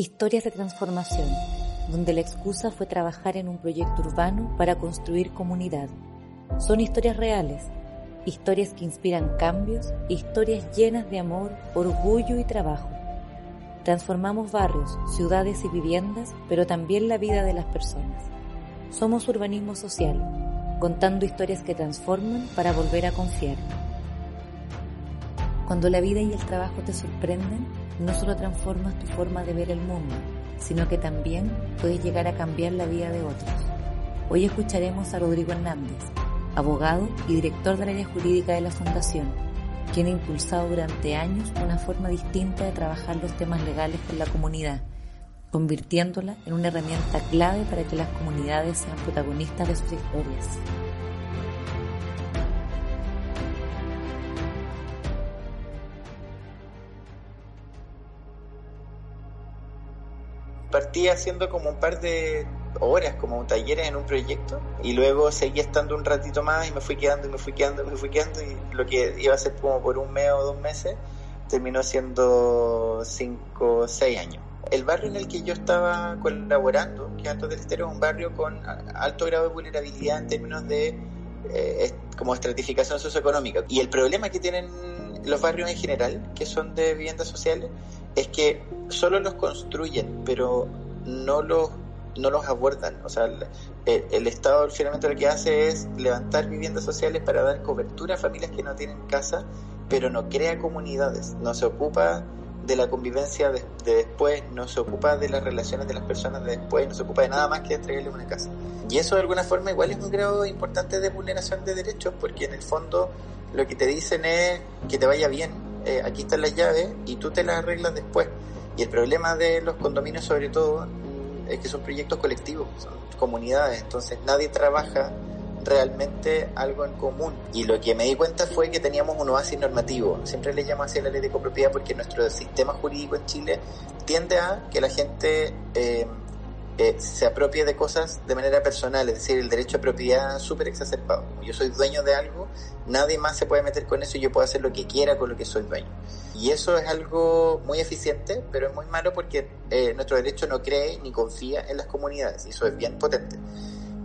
Historias de transformación, donde la excusa fue trabajar en un proyecto urbano para construir comunidad. Son historias reales, historias que inspiran cambios, historias llenas de amor, orgullo y trabajo. Transformamos barrios, ciudades y viviendas, pero también la vida de las personas. Somos urbanismo social, contando historias que transforman para volver a confiar. Cuando la vida y el trabajo te sorprenden, no solo transformas tu forma de ver el mundo, sino que también puedes llegar a cambiar la vida de otros. Hoy escucharemos a Rodrigo Hernández, abogado y director del área jurídica de la Fundación, quien ha impulsado durante años una forma distinta de trabajar los temas legales con la comunidad, convirtiéndola en una herramienta clave para que las comunidades sean protagonistas de sus historias. Partí haciendo como un par de horas, como talleres en un proyecto, y luego seguí estando un ratito más y me fui quedando y me fui quedando y me fui quedando, y lo que iba a ser como por un mes o dos meses terminó siendo cinco o seis años. El barrio en el que yo estaba colaborando, que es Alto del Estero, es un barrio con alto grado de vulnerabilidad en términos de eh, como estratificación socioeconómica. Y el problema que tienen los barrios en general, que son de viviendas sociales, es que solo los construyen, pero no los, no los abordan. O sea, el, Estado finalmente lo que hace es levantar viviendas sociales para dar cobertura a familias que no tienen casa, pero no crea comunidades, no se ocupa de la convivencia de, después, no se ocupa de las relaciones de las personas de después, no se ocupa de nada más que entregarle una casa. Y eso de alguna forma igual es un grado importante de vulneración de derechos, porque en el fondo lo que te dicen es que te vaya bien, eh, aquí están las llaves y tú te las arreglas después. Y el problema de los condominios sobre todo es que son proyectos colectivos, son comunidades, entonces nadie trabaja realmente algo en común. Y lo que me di cuenta fue que teníamos un oasis normativo. Siempre le llamo así la ley de copropiedad porque nuestro sistema jurídico en Chile tiende a que la gente eh, se apropie de cosas de manera personal, es decir, el derecho a propiedad súper exacerbado. yo soy dueño de algo, nadie más se puede meter con eso y yo puedo hacer lo que quiera con lo que soy dueño. Y eso es algo muy eficiente, pero es muy malo porque eh, nuestro derecho no cree ni confía en las comunidades y eso es bien potente.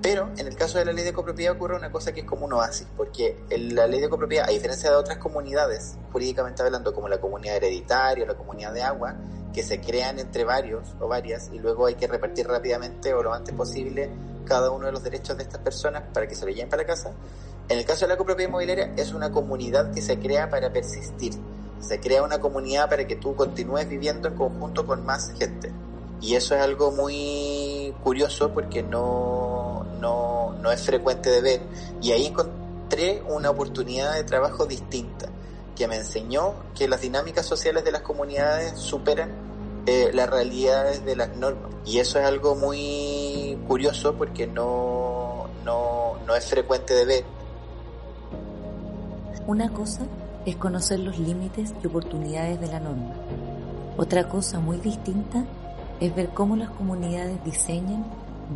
Pero en el caso de la ley de copropiedad ocurre una cosa que es como un oasis, porque la ley de copropiedad, a diferencia de otras comunidades, jurídicamente hablando, como la comunidad hereditaria o la comunidad de agua, que se crean entre varios o varias y luego hay que repartir rápidamente o lo antes posible cada uno de los derechos de estas personas para que se lo lleven para casa. En el caso de la copropiedad inmobiliaria es una comunidad que se crea para persistir. Se crea una comunidad para que tú continúes viviendo en conjunto con más gente. Y eso es algo muy curioso porque no, no, no es frecuente de ver. Y ahí encontré una oportunidad de trabajo distinta que me enseñó que las dinámicas sociales de las comunidades superan eh, las realidades de las normas. Y eso es algo muy curioso porque no, no, no es frecuente de ver. Una cosa es conocer los límites y oportunidades de la norma. Otra cosa muy distinta es ver cómo las comunidades diseñan,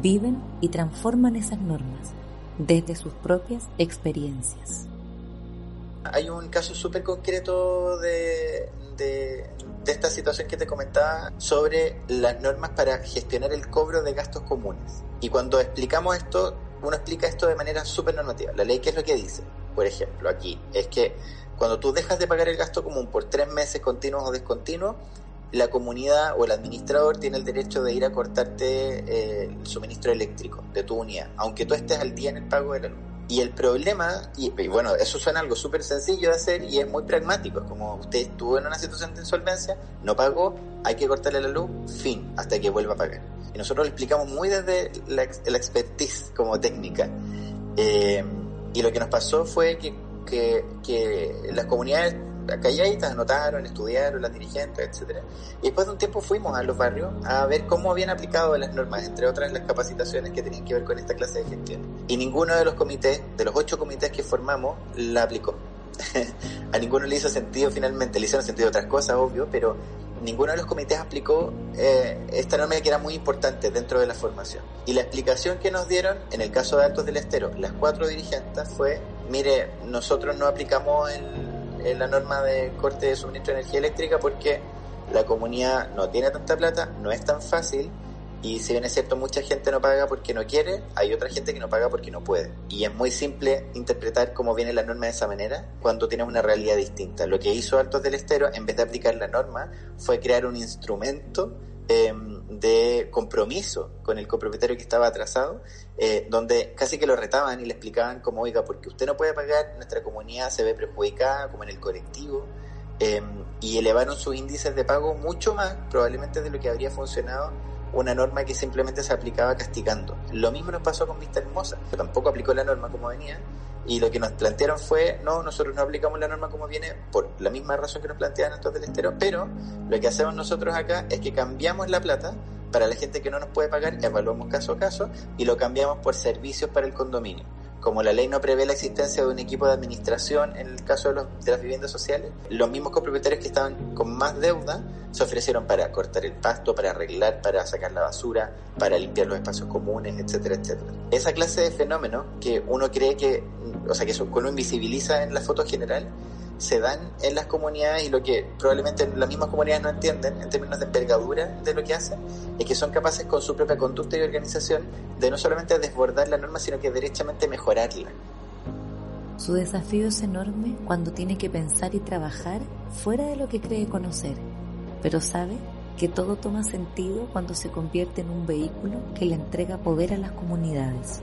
viven y transforman esas normas desde sus propias experiencias. Hay un caso súper concreto de, de, esta situación que te comentaba sobre las normas para gestionar el cobro de gastos comunes. Y cuando explicamos esto, uno explica esto de manera súper normativa. La ley, ¿qué es lo que dice? Por ejemplo, aquí, es que cuando tú dejas de pagar el gasto común por tres meses continuos o discontinuos, la comunidad o el administrador tiene el derecho de ir a cortarte eh, el suministro eléctrico de tu unidad, aunque tú estés al día en el pago de la luz. Y el problema, y, bueno, eso suena algo súper sencillo de hacer y es muy pragmático, es como usted estuvo en una situación de insolvencia, no pagó, hay que cortarle la luz, fin, hasta que vuelva a pagar. Y nosotros lo explicamos muy desde la, expertise como técnica. Eh, y lo que nos pasó fue que, que las comunidades calladitas, anotaron, estudiaron, las dirigentes, etcétera. Y después de un tiempo fuimos a los barrios a ver cómo habían aplicado las normas, entre otras las capacitaciones que tenían que ver con esta clase de gestión. Y ninguno de los comités, de los ocho comités que formamos, la aplicó. a ninguno le hizo sentido finalmente, le hicieron sentido otras cosas, obvio, pero ninguno de los comités aplicó eh, esta norma que era muy importante dentro de la formación. Y la explicación que nos dieron, en el caso de Altos del Estero, las cuatro dirigentes fue, mire, nosotros no aplicamos la norma de corte de suministro de energía eléctrica porque la comunidad no tiene tanta plata, no es tan fácil y si bien es cierto, mucha gente no paga porque no quiere, hay otra gente que no paga porque no puede. Y es muy simple interpretar cómo viene la norma de esa manera cuando tienes una realidad distinta. Lo que hizo Altos del Estero, en vez de aplicar la norma, fue crear un instrumento em, de compromiso con el copropietario que estaba atrasado, eh, donde casi que lo retaban y le explicaban como, oiga, porque usted no puede pagar, nuestra comunidad se ve perjudicada, como en el colectivo, em, y elevaron sus índices de pago mucho más, probablemente de lo que habría funcionado una norma que simplemente se aplicaba castigando. Lo mismo nos pasó con Vista Hermosa, que tampoco aplicó la norma como venía, y lo que nos plantearon fue, no, nosotros no aplicamos la norma como viene por la misma razón que nos planteaban estos del estero, pero lo que hacemos nosotros acá es que cambiamos la plata para la gente que no nos puede pagar, evaluamos caso a caso y lo cambiamos por servicios para el condominio como la ley no prevé la existencia de un equipo de administración en el caso de, los, de las viviendas sociales, los mismos copropietarios que estaban con más deuda se ofrecieron para cortar el pasto, para arreglar, para sacar la basura, para limpiar los espacios comunes, etcétera, etcétera. Esa clase de fenómenos que uno cree que, o sea, que uno invisibiliza en la foto general, se dan en las comunidades y lo que probablemente las mismas comunidades no entienden en términos de envergadura de lo que hacen es que son capaces con su propia conducta y organización de no solamente desbordar la norma sino que derechamente mejorarla. Su desafío es enorme cuando tiene que pensar y trabajar fuera de lo que cree conocer, pero sabe que todo toma sentido cuando se convierte en un vehículo que le entrega poder a las comunidades.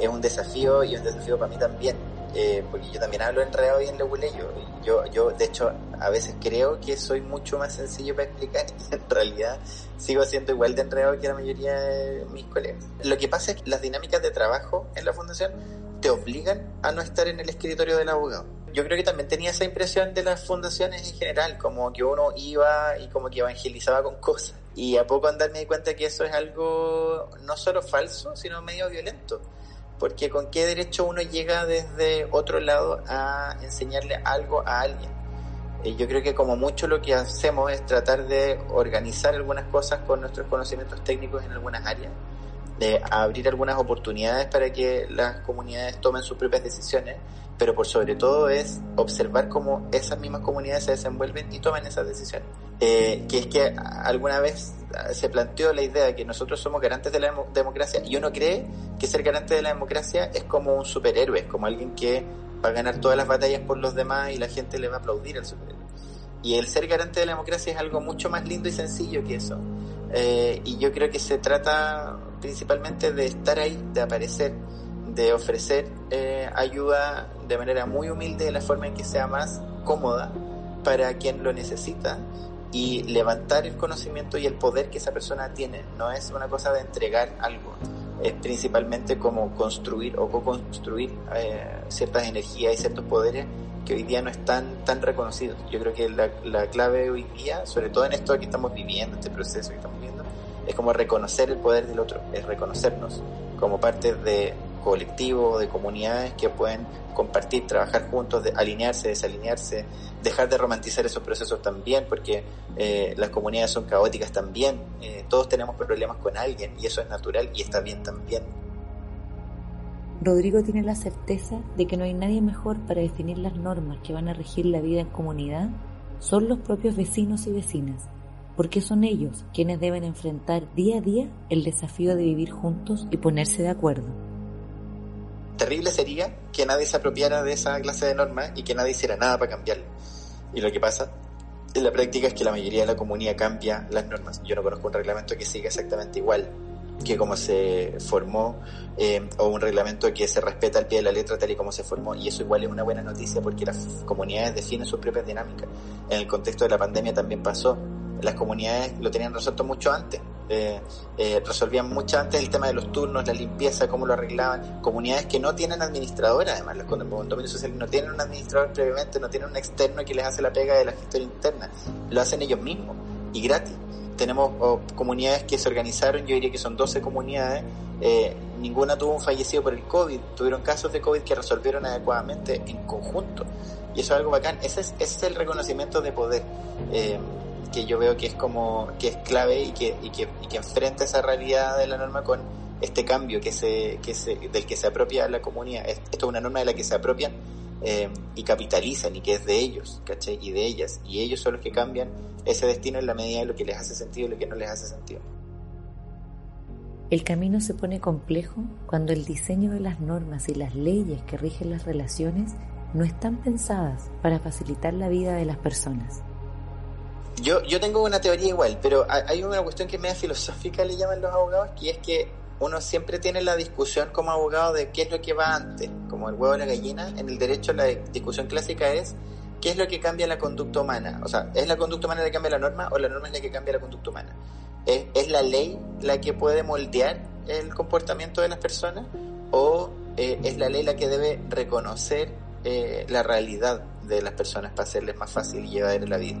Es un desafío y un desafío para mí también, eh, porque yo también hablo enredado y en leguleyo. Yo, yo, de hecho, a veces creo que soy mucho más sencillo para explicar y en realidad sigo siendo igual de enredado que la mayoría de mis colegas. Lo que pasa es que las dinámicas de trabajo en la fundación te obligan a no estar en el escritorio del abogado. Yo creo que también tenía esa impresión de las fundaciones en general, como que uno iba y como que evangelizaba con cosas. Y a poco andar me di cuenta que eso es algo no solo falso, sino medio violento porque con qué derecho uno llega desde otro lado a enseñarle algo a alguien. Y yo creo que como mucho lo que hacemos es tratar de organizar algunas cosas con nuestros conocimientos técnicos en algunas áreas, de abrir algunas oportunidades para que las comunidades tomen sus propias decisiones, pero por sobre todo es observar cómo esas mismas comunidades se desenvuelven y toman esas decisiones. Eh, que es que alguna vez se planteó la idea de que nosotros somos garantes de la democracia y uno cree que ser garante de la democracia es como un superhéroe, como alguien que va a ganar todas las batallas por los demás y la gente le va a aplaudir al superhéroe. Y el ser garante de la democracia es algo mucho más lindo y sencillo que eso. Eh, y yo creo que se trata principalmente de estar ahí, de aparecer, de ofrecer eh, ayuda de manera muy humilde, de la forma en que sea más cómoda para quien lo necesita y levantar el conocimiento y el poder que esa persona tiene. No es una cosa de entregar algo, es principalmente como construir o co-construir eh, ciertas energías y ciertos poderes que hoy día no están tan reconocidos. Yo creo que la, la clave hoy día, sobre todo en esto que estamos viviendo, este proceso que estamos viviendo, es como reconocer el poder del otro, es reconocernos como parte de colectivos, de comunidades que pueden compartir, trabajar juntos, alinearse, desalinearse, dejar de romantizar esos procesos también, porque eh, las comunidades son caóticas también, eh, todos tenemos problemas con alguien y eso es natural y está bien también. Rodrigo tiene la certeza de que no hay nadie mejor para definir las normas que van a regir la vida en comunidad, son los propios vecinos y vecinas, porque son ellos quienes deben enfrentar día a día el desafío de vivir juntos y ponerse de acuerdo terrible sería que nadie se apropiara de esa clase de normas y que nadie hiciera nada para cambiarlo. Y lo que pasa en la práctica es que la mayoría de la comunidad cambia las normas. Yo no conozco un reglamento que siga exactamente igual que como se formó eh, o un reglamento que se respeta al pie de la letra tal y como se formó y eso igual es una buena noticia porque las comunidades definen sus propias dinámicas. En el contexto de la pandemia también pasó. Las comunidades lo tenían resuelto mucho antes Eh, eh, resolvían mucho antes el tema de los turnos, la limpieza, cómo lo arreglaban. Comunidades que no tienen administradora, además, los condominios sociales no tienen un administrador previamente, no tienen un externo que les hace la pega de la gestión interna. Lo hacen ellos mismos y gratis. Tenemos comunidades que se organizaron, yo diría que son 12 comunidades, eh, ninguna tuvo un fallecido por el COVID, tuvieron casos de COVID que resolvieron adecuadamente en conjunto. Y eso es algo bacán, ese es, ese es el reconocimiento de poder. Eh, que yo veo que es como que es clave y que, y que, y que enfrenta esa realidad de la norma con este cambio que se, que se, del que se apropia la comunidad. Esto es una norma de la que se apropian eh, y capitalizan y que es de ellos, ¿cachai? Y de ellas. Y ellos son los que cambian ese destino en la medida de lo que les hace sentido y lo que no les hace sentido. El camino se pone complejo cuando el diseño de las normas y las leyes que rigen las relaciones no están pensadas para facilitar la vida de las personas. Yo, yo tengo una teoría igual, pero hay una cuestión que es media filosófica, le llaman los abogados, que es que uno siempre tiene la discusión como abogado de qué es lo que va antes, como el huevo y la gallina. En el derecho la discusión clásica es qué es lo que cambia la conducta humana. O sea, ¿es la conducta humana la que cambia la norma o la norma es la que cambia la conducta humana? ¿Es, la ley la que puede moldear el comportamiento de las personas o eh, es la ley la que debe reconocer eh, la realidad de las personas para hacerles más fácil llevar la vida?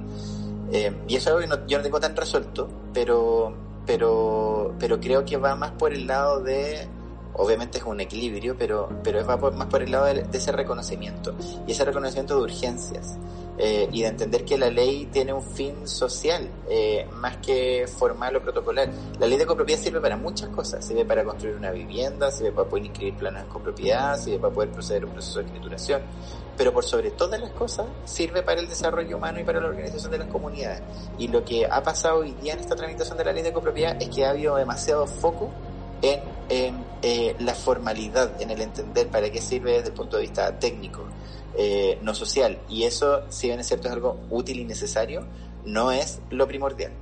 Eh, y eso es algo que yo no tengo tan resuelto, pero pero, pero creo que va más por el lado de, obviamente es un equilibrio, pero, pero va más por el lado de, ese reconocimiento y ese reconocimiento de urgencias eh, y de entender que la ley tiene un fin social eh, más que formal o protocolar. La ley de copropiedad sirve para muchas cosas, sirve para construir una vivienda, sirve para poder inscribir planos en copropiedad, sirve para poder proceder a un proceso de escrituración, pero por sobre todas las cosas sirve para el desarrollo humano y para la organización de las comunidades. Y lo que ha pasado hoy día en esta tramitación de la ley de copropiedad es que ha habido demasiado foco en, eh, la formalidad, en el entender para qué sirve desde el punto de vista técnico, eh, no social. Y eso, si bien es cierto, es algo útil y necesario, no es lo primordial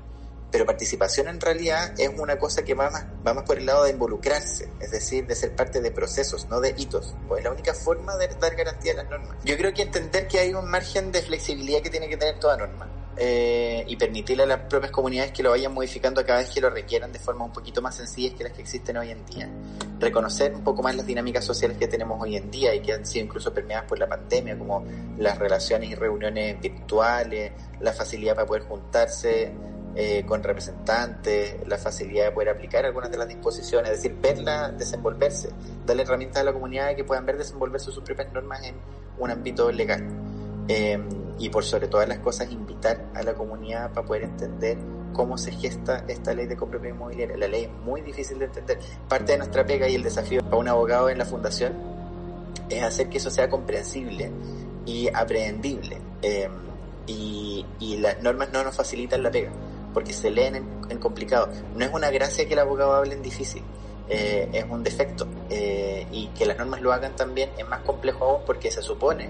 pero participación en realidad es una cosa que va más, por el lado de involucrarse, es decir, de ser parte de procesos, no de hitos. Pues es la única forma de dar garantía a las normas. Yo creo que entender que hay un margen de flexibilidad que tiene que tener toda norma. Eh, y permitirle a las propias comunidades que lo vayan modificando cada vez que lo requieran de forma un poquito más sencillas que las que existen hoy en día. Reconocer un poco más las dinámicas sociales que tenemos hoy en día y que han sido incluso permeadas por la pandemia, como las relaciones y reuniones virtuales, la facilidad para poder juntarse, eh, con representantes, la facilidad de poder aplicar algunas de las disposiciones, es decir, verla desenvolverse, darle herramientas a la comunidad que puedan ver desenvolverse sus propias normas en un ámbito legal. Em, y por sobre todas las cosas, invitar a la comunidad para poder entender cómo se gesta esta ley de copropiedad inmobiliaria. La ley es muy difícil de entender. Parte de nuestra pega y el desafío para un abogado en la fundación es hacer que eso sea comprensible y aprehendible. Em, y, y las normas no nos facilitan la pega porque se leen en, complicado. No es una gracia que el abogado hable en difícil, eh, es un defecto. Eh, y que las normas lo hagan también es más complejo aún porque se supone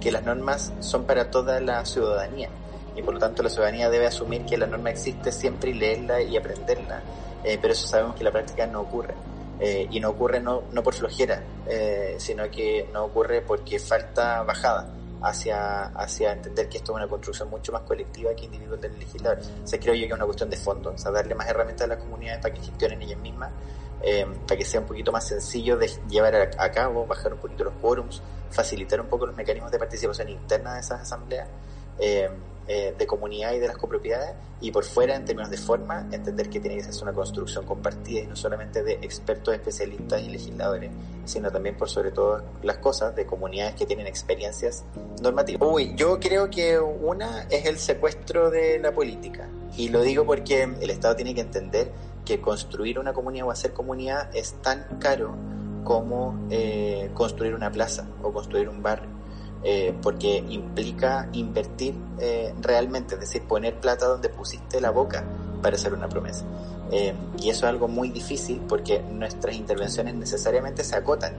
que las normas son para toda la ciudadanía. Y por lo tanto la ciudadanía debe asumir que la norma existe siempre y leerla y aprenderla. Eh, pero eso sabemos que la práctica no ocurre. y no ocurre no, no por flojera, sino que no ocurre porque falta bajada hacia, hacia entender que esto es una construcción mucho más colectiva que individual del legislador. O sea, creo yo que es una cuestión de fondo, o sea, darle más herramientas a las comunidades para que gestionen ellas mismas, eh, para que sea un poquito más sencillo de llevar a, cabo, bajar un poquito los quórums, facilitar un poco los mecanismos de participación interna de esas asambleas. Eh, eh, de comunidad y de las copropiedades y por fuera en términos de forma entender que tiene que ser una construcción compartida y no solamente de expertos especialistas y legisladores sino también por sobre todo las cosas de comunidades que tienen experiencias normativas. Uy, yo creo que una es el secuestro de la política y lo digo porque el Estado tiene que entender que construir una comunidad o hacer comunidad es tan caro como eh, construir una plaza o construir un barrio eh, porque implica invertir eh, realmente, es decir, poner plata donde pusiste la boca para hacer una promesa. Eh, y eso es algo muy difícil porque nuestras intervenciones necesariamente se acotan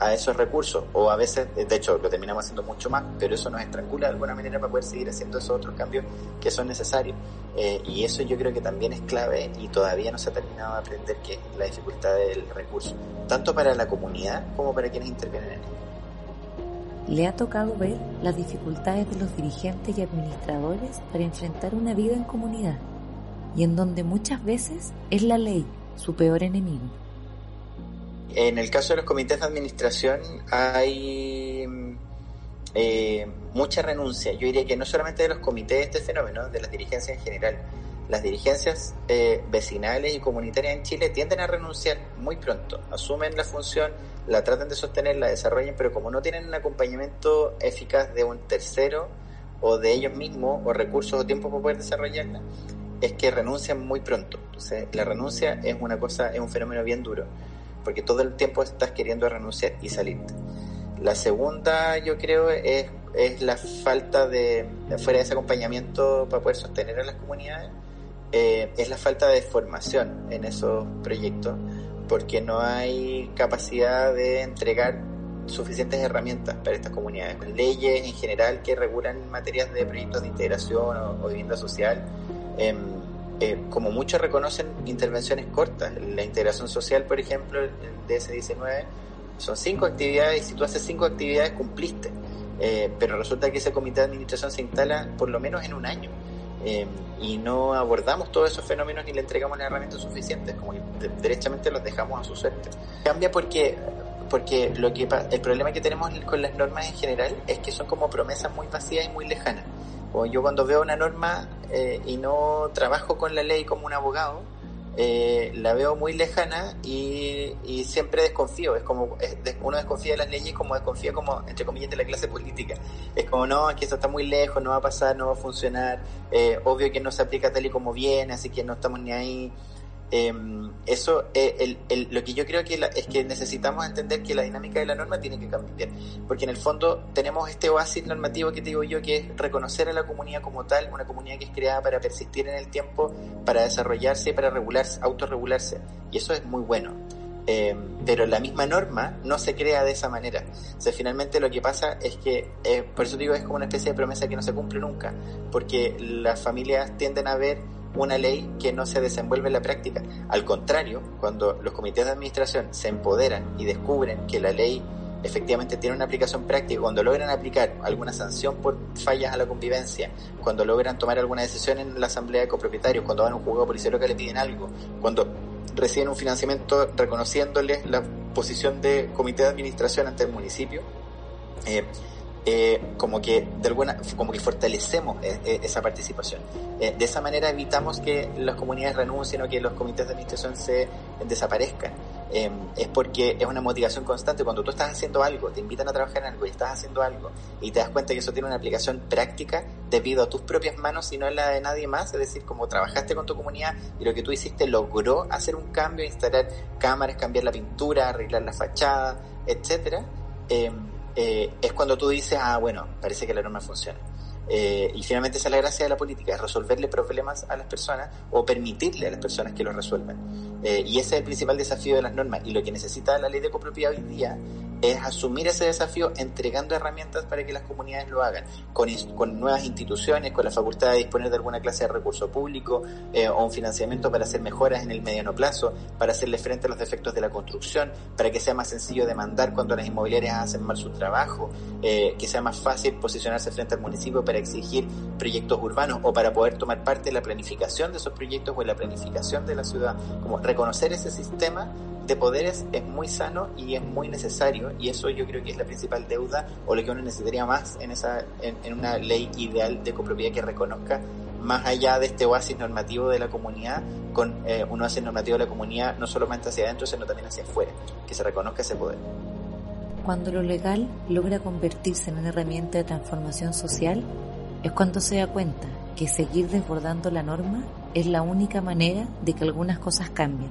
a esos recursos o a veces, de hecho, lo terminamos haciendo mucho más, pero eso nos estrangula de alguna manera para poder seguir haciendo esos otros cambios que son necesarios. y eso yo creo que también es clave y todavía no se ha terminado de aprender que la dificultad del recurso, tanto para la comunidad como para quienes intervienen en él le ha tocado ver las dificultades de los dirigentes y administradores para enfrentar una vida en comunidad. y en donde muchas veces es la ley su peor enemigo. En el caso de los comités de administración hay eh, mucha renuncia. Yo diría que no solamente de los comités de este fenómeno, de las dirigencias en general. Las dirigencias eh, vecinales y comunitarias en Chile tienden a renunciar muy pronto. Asumen la función, la tratan de sostener, la desarrollan, pero como no tienen un acompañamiento eficaz de un tercero o de ellos mismos o recursos o tiempo para poder desarrollarla, es que renuncian muy pronto. Entonces, la renuncia es una cosa, es un fenómeno bien duro, porque todo el tiempo estás queriendo renunciar y salirte. La segunda, yo creo, es, es la falta de, fuera de ese acompañamiento para poder sostener a las comunidades, eh, es la falta de formación en esos proyectos, porque no hay capacidad de entregar suficientes herramientas para estas comunidades. Leyes en general que regulan materias de proyectos de integración o, vivienda social, em, eh, como muchos reconocen intervenciones cortas. La integración social, por ejemplo, el DS-19, son cinco actividades y si tú haces cinco actividades cumpliste. Eh, pero resulta que ese comité de administración se instala por lo menos en un año. Eh, y no abordamos todos esos fenómenos ni le entregamos las herramientas suficientes, como que derechamente los dejamos a su suerte. Cambia porque porque lo que el problema que tenemos con las normas en general es que son como promesas muy vacías y muy lejanas. O yo cuando veo una norma eh, y no trabajo con la ley como un abogado, eh, la veo muy lejana y, siempre desconfío. Es como uno desconfía de las leyes como desconfía como entre comillas de la clase política. Es como no, aquí eso está muy lejos, no va a pasar, no va a funcionar. Eh, obvio que no se aplica tal y como viene, así que no estamos ni ahí. Em, eso, eh, el, lo que yo creo que es que necesitamos entender que la dinámica de la norma tiene que cambiar, porque en el fondo tenemos este oasis normativo que te digo yo, que es reconocer a la comunidad como tal, una comunidad que es creada para persistir en el tiempo, para desarrollarse, para regularse, autorregularse, y eso es muy bueno. Em, pero la misma norma no se crea de esa manera. O sea, finalmente lo que pasa es que, eh, por eso digo, es como una especie de promesa que no se cumple nunca, porque las familias tienden a ver una ley que no se desenvuelve en la práctica. Al contrario, cuando los comités de administración se empoderan y descubren que la ley efectivamente tiene una aplicación práctica, cuando logran aplicar alguna sanción por fallas a la convivencia, cuando logran tomar alguna decisión en la asamblea de copropietarios, cuando van a un juzgado policial que le piden algo, cuando reciben un financiamiento reconociéndoles la posición de comité de administración ante el municipio, eh, eh, como que de alguna como que fortalecemos eh, eh, esa participación. De esa manera evitamos que las comunidades renuncien o que los comités de administración se desaparezcan. Es porque es una motivación constante. Cuando tú estás haciendo algo te invitan a trabajar en algo y estás haciendo algo y te das cuenta que eso tiene una aplicación práctica debido a tus propias manos y no a la de nadie más es decir como trabajaste con tu comunidad y lo que tú hiciste logró hacer un cambio instalar cámaras cambiar la pintura arreglar la fachada etcétera eh, es cuando tú dices, ah, bueno, parece que la norma funciona. Eh, y finalmente esa es la gracia de la política, es resolverle problemas a las personas o permitirle a las personas que los resuelvan. Eh, y ese es el principal desafío de las normas. Y lo que necesita la ley de copropiedad hoy día es asumir ese desafío entregando herramientas para que las comunidades lo hagan, con, con nuevas instituciones, con la facultad de disponer de alguna clase de recurso público eh, o un financiamiento para hacer mejoras en el mediano plazo, para hacerle frente a los defectos de la construcción, para que sea más sencillo demandar cuando las inmobiliarias hacen mal su trabajo, eh, que sea más fácil posicionarse frente al municipio para exigir proyectos urbanos o para poder tomar parte en la planificación de esos proyectos o en la planificación de la ciudad. Como reconocer ese sistema de poderes es muy sano y es muy necesario y eso yo creo que es la principal deuda o lo que uno necesitaría más en esa en, una ley ideal de copropiedad que reconozca más allá de este oasis normativo de la comunidad con eh, un oasis normativo de la comunidad no solamente hacia adentro sino también hacia afuera que se reconozca ese poder cuando lo legal logra convertirse en una herramienta de transformación social es cuando se da cuenta que seguir desbordando la norma es la única manera de que algunas cosas cambien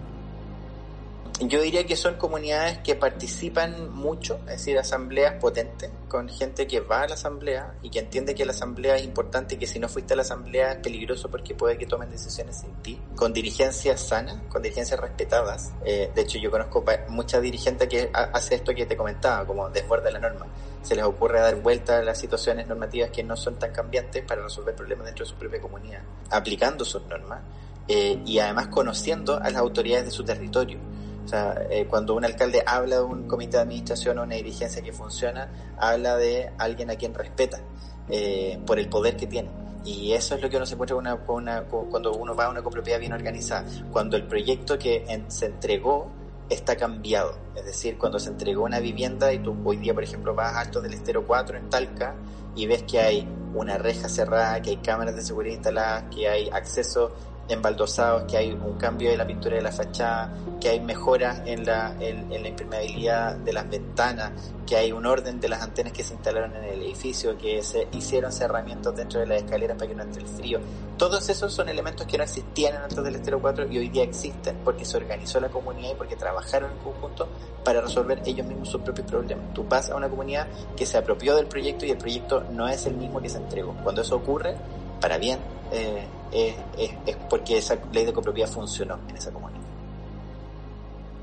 yo diría que son comunidades que participan mucho, es decir, asambleas potentes, con gente que va a la asamblea y que entiende que la asamblea es importante y que si no fuiste a la asamblea es peligroso porque puede que tomen decisiones sin ti, con dirigencias sanas, con dirigencias respetadas. Eh, de hecho, yo conozco mucha dirigente que hace esto que te comentaba, como desborda la norma. Se les ocurre dar vuelta a las situaciones normativas que no son tan cambiantes para resolver problemas dentro de su propia comunidad, aplicando sus normas eh, y además conociendo a las autoridades de su territorio o sea, eh, cuando un alcalde habla de un comité de administración o una dirigencia que funciona, habla de alguien a quien respeta eh, por el poder que tiene. y eso es lo que uno se encuentra cuando uno va a una copropiedad bien organizada. Cuando el proyecto que se entregó está cambiado. Es decir, cuando se entregó una vivienda y tú hoy día, por ejemplo, vas a Alto del Estero 4 en Talca y ves que hay una reja cerrada, que hay cámaras de seguridad instaladas, que hay acceso embaldosados, que hay un cambio de la pintura de la fachada, que hay mejoras en la, en, la impermeabilidad de las ventanas, que hay un orden de las antenas que se instalaron en el edificio, que se hicieron cerramientos dentro de las escaleras para que no entre el frío. Todos esos son elementos que no existían Altos del Estero 4 y hoy día existen porque se organizó la comunidad y porque trabajaron en conjunto para resolver ellos mismos sus propios problemas. Tú vas a una comunidad que se apropió del proyecto y el proyecto no es el mismo que se entregó. Cuando eso ocurre, para bien, eh, es, porque esa ley de copropiedad funcionó en esa comunidad.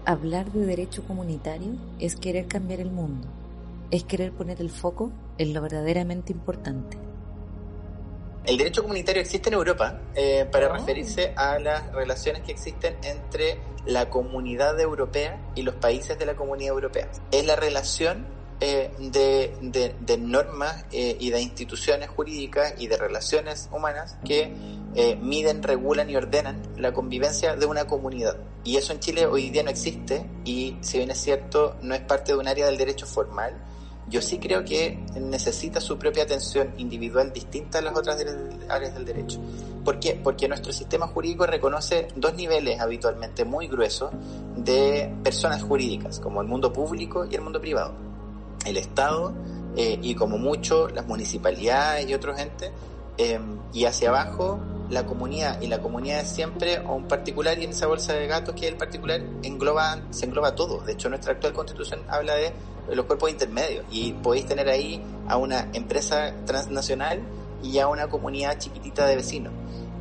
Hablar de derecho comunitario es querer cambiar el mundo, es querer poner el foco en lo verdaderamente importante. El derecho comunitario existe en Europa eh, para ah. referirse a las relaciones que existen entre la comunidad europea y los países de la comunidad europea. Es la relación eh, de, normas eh, y de instituciones jurídicas y de relaciones humanas que eh, miden, regulan y ordenan la convivencia de una comunidad. Y eso en Chile hoy día no existe y si bien es cierto no es parte de un área del derecho formal, yo sí creo que necesita su propia atención individual distinta a las otras áreas del derecho. ¿Por qué? Porque nuestro sistema jurídico reconoce dos niveles habitualmente muy gruesos de personas jurídicas, como el mundo público y el mundo privado el Estado eh, y como mucho las municipalidades y otros entes, em, y hacia abajo la comunidad, y la comunidad es siempre un particular, y en esa bolsa de gatos que es el particular engloba, se engloba todo. De hecho, nuestra actual constitución habla de los cuerpos intermedios, y podéis tener ahí a una empresa transnacional y a una comunidad chiquitita de vecinos.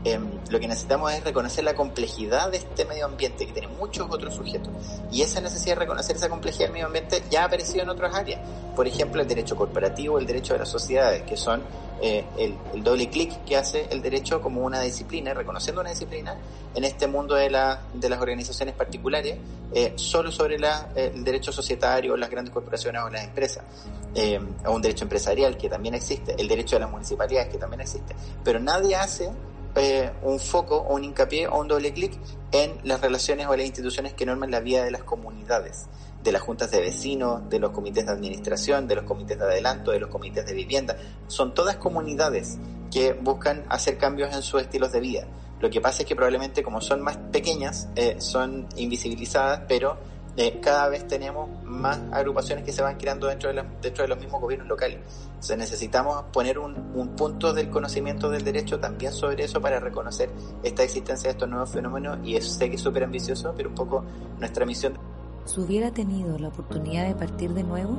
Em, lo que necesitamos es reconocer la complejidad de este medio ambiente que tiene muchos otros sujetos. Y esa necesidad de reconocer esa complejidad del medio ambiente ya ha aparecido en otras áreas. Por ejemplo, el derecho corporativo, el derecho de las sociedades, que son eh, el, doble clic que hace el derecho como una disciplina, reconociendo una disciplina en este mundo de, la, de las organizaciones particulares, eh, solo sobre la, eh, el derecho societario, las grandes corporaciones o las empresas, o un derecho empresarial que también existe, el derecho de las municipalidades que también existe. Pero nadie hace eh, un foco o un hincapié o un doble clic en las relaciones o las instituciones que norman la vida de las comunidades, de las juntas de vecinos, de los comités de administración, de los comités de adelanto, de los comités de vivienda. Son todas comunidades que buscan hacer cambios en sus estilos de vida. Lo que pasa es que probablemente como son más pequeñas, eh, son invisibilizadas, pero eh, cada vez tenemos más agrupaciones que se van creando dentro de, dentro de los mismos gobiernos locales. Entonces necesitamos poner un, un, punto del conocimiento del derecho también sobre eso para reconocer esta existencia de estos nuevos fenómenos y eso sé que es súper ambicioso, pero un poco nuestra misión. Si hubiera tenido la oportunidad de partir de nuevo,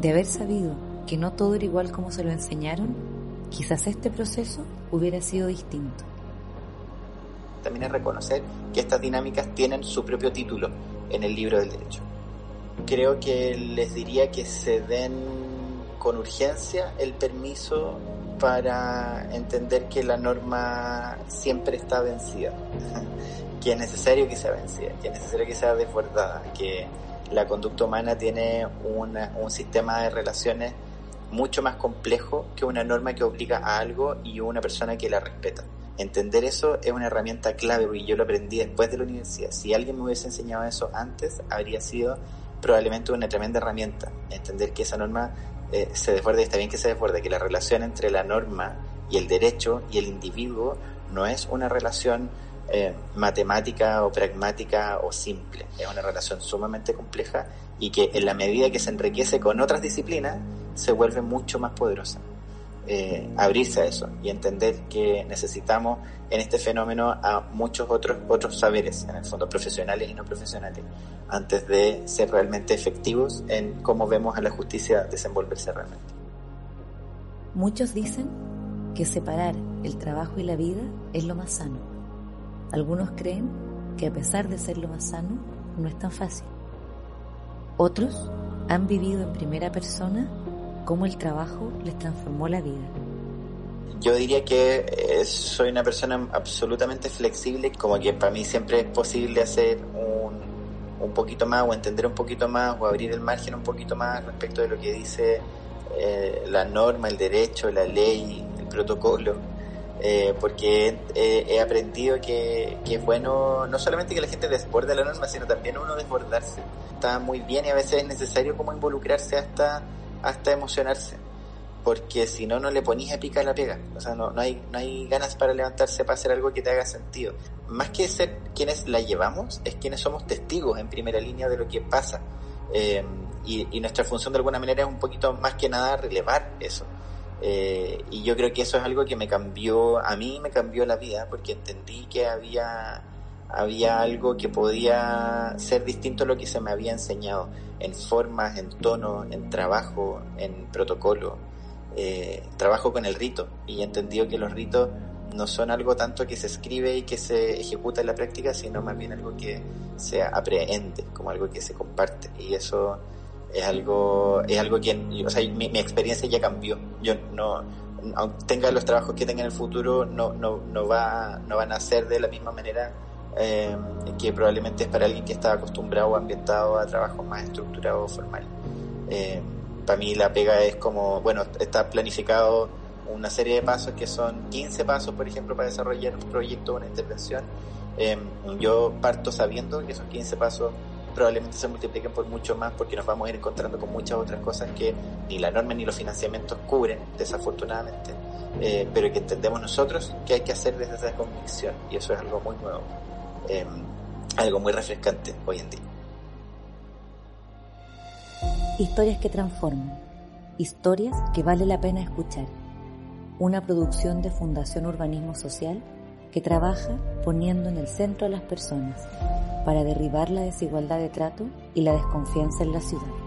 de haber sabido que no todo era igual como se lo enseñaron, quizás este proceso hubiera sido distinto. También es reconocer que estas dinámicas tienen su propio título en el libro del derecho. Creo que les diría que se den con urgencia el permiso para entender que la norma siempre está vencida, que es necesario que sea vencida, que es necesario que sea desbordada, que la conducta humana tiene un sistema de relaciones mucho más complejo que una norma que obliga a algo y una persona que la respeta. Entender eso es una herramienta clave y yo lo aprendí después de la universidad. Si alguien me hubiese enseñado eso antes, habría sido probablemente una tremenda herramienta. Entender que esa norma eh, se desborde, está bien que se desborde, que la relación entre la norma y el derecho y el individuo no es una relación eh, matemática o pragmática o simple. Es una relación sumamente compleja y que en la medida que se enriquece con otras disciplinas, se vuelve mucho más poderosa. Eh, abrirse a eso y entender que necesitamos en este fenómeno a muchos otros otros saberes, en el fondo profesionales y no profesionales, antes de ser realmente efectivos en cómo vemos a la justicia desenvolverse realmente. Muchos dicen que separar el trabajo y la vida es lo más sano. Algunos creen que a pesar de ser lo más sano, no es tan fácil. Otros han vivido en primera persona cómo el trabajo les transformó la vida. Yo diría que eh, soy una persona absolutamente flexible, como que para mí siempre es posible hacer un, un poquito más o entender un poquito más o abrir el margen un poquito más respecto de lo que dice eh, la norma, el derecho, la ley, el protocolo. Eh, porque he aprendido que, que, es bueno no solamente que la gente desborde la norma, sino también uno desbordarse. Está muy bien y a veces es necesario como involucrarse hasta, hasta emocionarse porque si no, no le ponís picar la pega. O sea, no, no, hay, no hay ganas para levantarse para hacer algo que te haga sentido. Más que ser quienes la llevamos, es quienes somos testigos en primera línea de lo que pasa. Eh, y, nuestra función de alguna manera es un poquito más que nada relevar eso. Eh, y yo creo que eso es algo que me cambió, a mí me cambió la vida, porque entendí que había, había algo que podía ser distinto a lo que se me había enseñado, en formas, en tono, en trabajo, en protocolo eh, trabajo con el rito y he entendido que los ritos no son algo tanto que se escribe y que se ejecuta en la práctica, sino más bien algo que se aprehende, como algo que se comparte. Y eso es algo, es algo que, o sea, mi, experiencia ya cambió. Yo no, aunque tenga los trabajos que tenga en el futuro, no, no, no, va, no van a ser de la misma manera eh, que probablemente es para alguien que está acostumbrado o ambientado a trabajos más estructurados o formales. Eh, para mí la pega es como, bueno, está planificado una serie de pasos que son 15 pasos, por ejemplo, para desarrollar un proyecto o una intervención. Em, yo parto sabiendo que esos 15 pasos probablemente se multipliquen por mucho más porque nos vamos a ir encontrando con muchas otras cosas que ni la norma ni los financiamientos cubren, desafortunadamente, eh, pero que entendemos nosotros que hay que hacer desde esa convicción y eso es algo muy nuevo, em, algo muy refrescante hoy en día. Historias que transforman. Historias que vale la pena escuchar. Una producción de Fundación Urbanismo Social que trabaja poniendo en el centro a las personas para derribar la desigualdad de trato y la desconfianza en la ciudad.